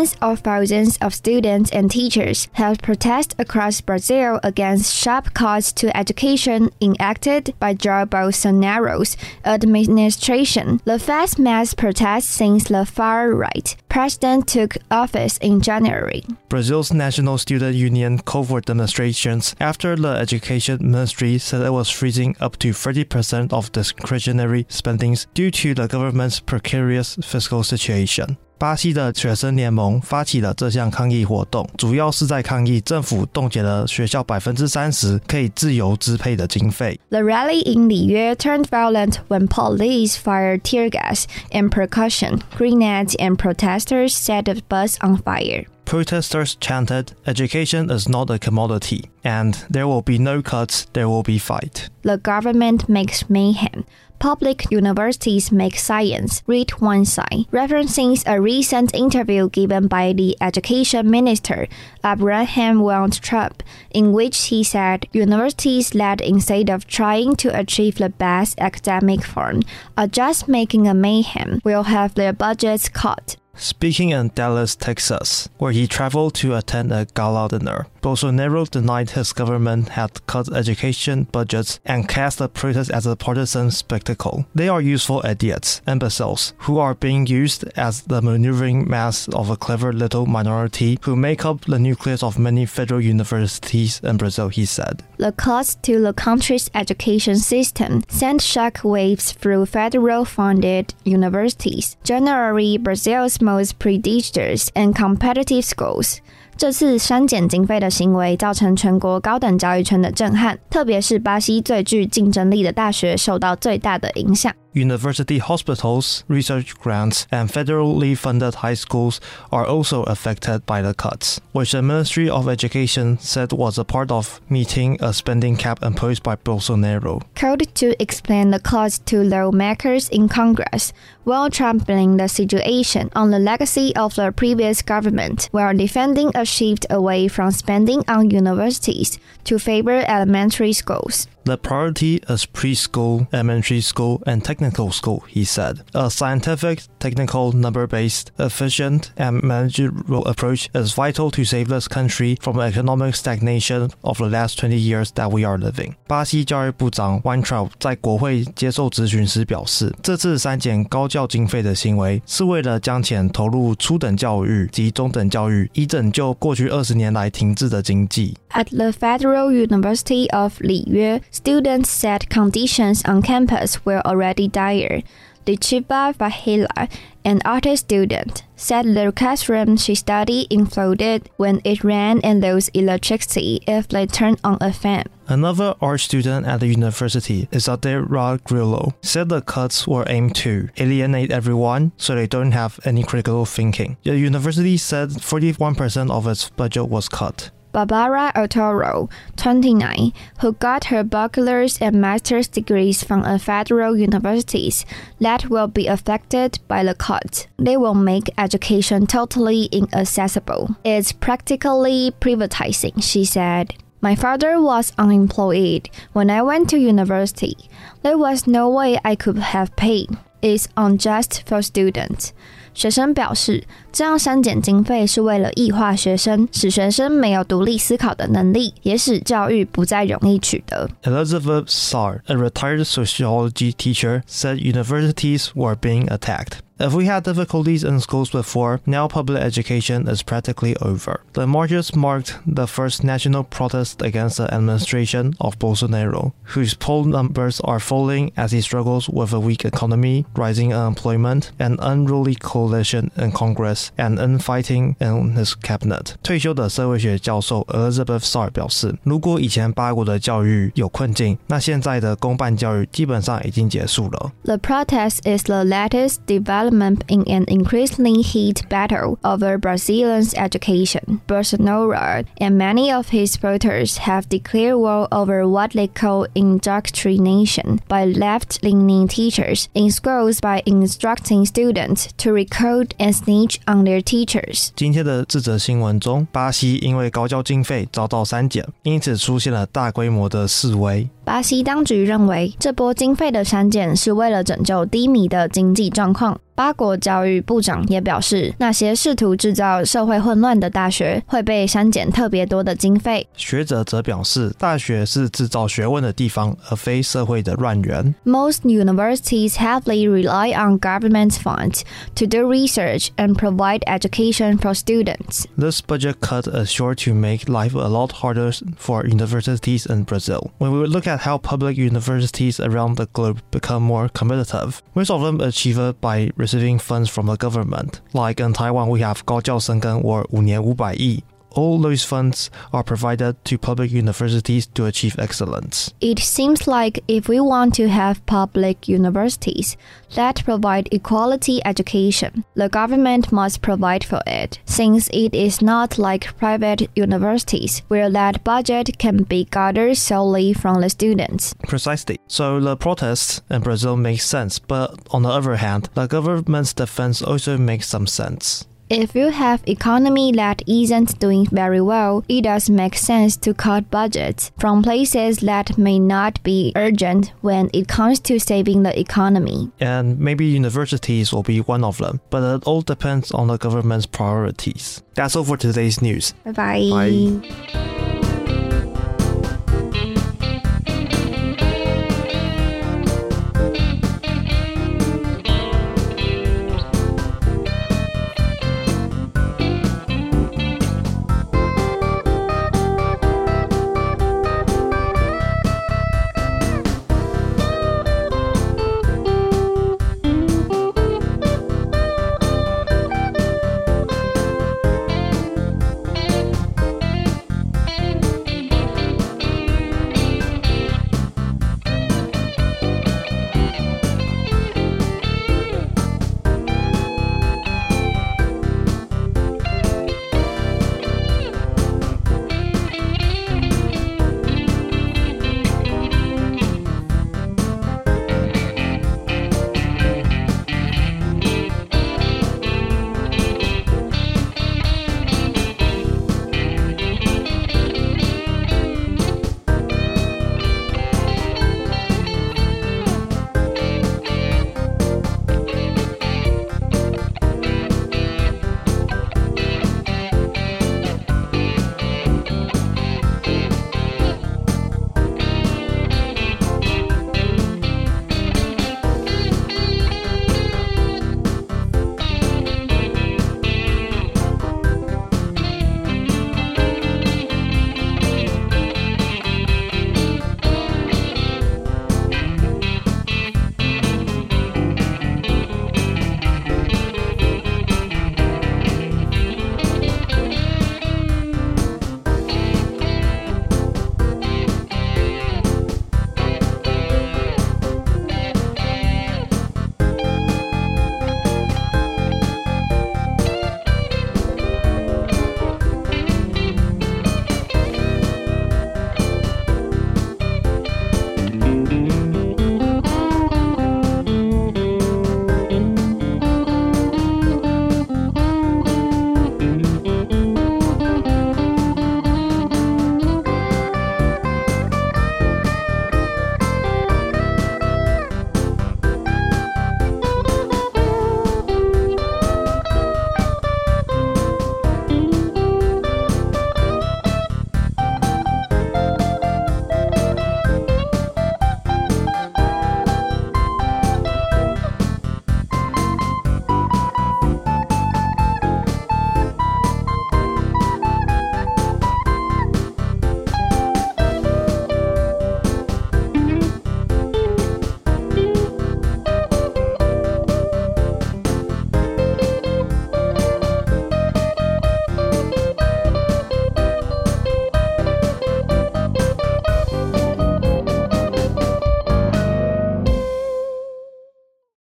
Tens of thousands of students and teachers have protested across Brazil against sharp cuts to education enacted by Jair Bolsonaro's administration. The first mass protest since the far right president took office in January. Brazil's National Student Union called for demonstrations after the Education Ministry said it was freezing up to 30% of discretionary spendings due to the government's precarious fiscal situation. 巴西的学生联盟发起了这项抗议活动，主要是在抗议政府冻结了学校百分之三十可以自由支配的经费。The rally in Liyue turned violent when police fired tear gas and percussion grenades and protesters set the bus on fire. Protesters chanted, Education is not a commodity, and there will be no cuts, there will be fight. The government makes mayhem. Public universities make science, read one side, referencing a recent interview given by the education minister, Abraham Weintraub, in which he said universities that instead of trying to achieve the best academic form are just making a mayhem will have their budgets cut. Speaking in Dallas, Texas, where he traveled to attend a gala dinner, Bolsonaro denied his government had cut education budgets and cast the protest as a partisan spectacle. They are useful idiots, imbeciles, who are being used as the maneuvering mass of a clever little minority who make up the nucleus of many federal universities in Brazil, he said. The cuts to the country's education system sent shockwaves through federal funded universities, generally Brazil's most prestigious and competitive schools. 这次删减经费的行为造成全国高等教育圈的震撼，特别是巴西最具竞争力的大学受到最大的影响。University hospitals, research grants, and federally funded high schools are also affected by the cuts, which the Ministry of Education said was a part of meeting a spending cap imposed by Bolsonaro. Called to explain the cuts to lawmakers in Congress, while championing the situation on the legacy of the previous government, while defending a shift away from spending on universities to favor elementary schools The priority is preschool, elementary school, and technical school, he said. A scientific, technical, number based, efficient, and managerial approach is vital to save this country from economic stagnation of the last 20 years that we are living. 巴西教育部长 Weintraub 在国会接受质询时表示，这次删减高教经费的行为是为了将钱投入初等教育及中等教育，以拯救过去二十年来停滞的经济。At the Federal University of Liyue, Students said conditions on campus were already dire. Lichiba Vahila, an art student, said the classroom she studied imploded when it ran and lost electricity if they turned on a fan. Another art student at the university, Isadora Grillo, said the cuts were aimed to alienate everyone so they don't have any critical thinking. The university said 41% of its budget was cut. Barbara Otoro, 29, who got her bachelor's and master's degrees from a federal universities that will be affected by the cut. They will make education totally inaccessible. It's practically privatizing, she said. My father was unemployed when I went to university. There was no way I could have paid It's unjust for students. 学生表示，这样删减经费是为了异化学生，使学生没有独立思考的能力，也使教育不再容易取得。Elizabeth Sar, a retired sociology teacher, said universities were being attacked. If we had difficulties in schools before, now public education is practically over. The marches marked the first national protest against the administration of Bolsonaro, whose poll numbers are falling as he struggles with a weak economy, rising unemployment, an unruly coalition in Congress, and infighting in his cabinet. 退休的社会学教授 Elizabeth Sar 表示，如果以前八国的教育有困境，那现在的公办教育基本上已经结束了。The protest is the latest development in an increasingly heated battle over Brazilians' education. Bolsonaro and many of his voters have declared war over what they call indoctrination by left-leaning teachers in schools by instructing students to recruit and snitch on their teachers. 今天的这则新闻中，巴西因为高教经费遭到删减，因此出现了大规模的示威。 巴西当局认为，这波经费的删减是为了拯救低迷的经济状况。 巴国教育部长也表示，那些试图制造社会混乱的大学会被删减特别多的经费。学者则表示，大学是制造学问的地方，而非社会的乱源。Most universities heavily rely on government funds to do research and provide education for students. This budget cut is sure to make life a lot harder for universities in Brazil. When we look at at how public universities around the globe become more competitive. Most of them achieve it by receiving funds from the government. Like in Taiwan, we have 高教深耕 or 五年五百亿 all those funds are provided to public universities to achieve excellence. It seems like if we want to have public universities that provide equality education, the government must provide for it, since it is not like private universities where that budget can be gathered solely from the students. Precisely. So the protests in Brazil make sense, but on the other hand, the government's defense also makes some sense. If you have economy that isn't doing very well, it does make sense to cut budgets from places that may not be urgent when it comes to saving the economy. And maybe universities will be one of them, but it all depends on the government's priorities. That's all for today's news. Bye bye. Bye.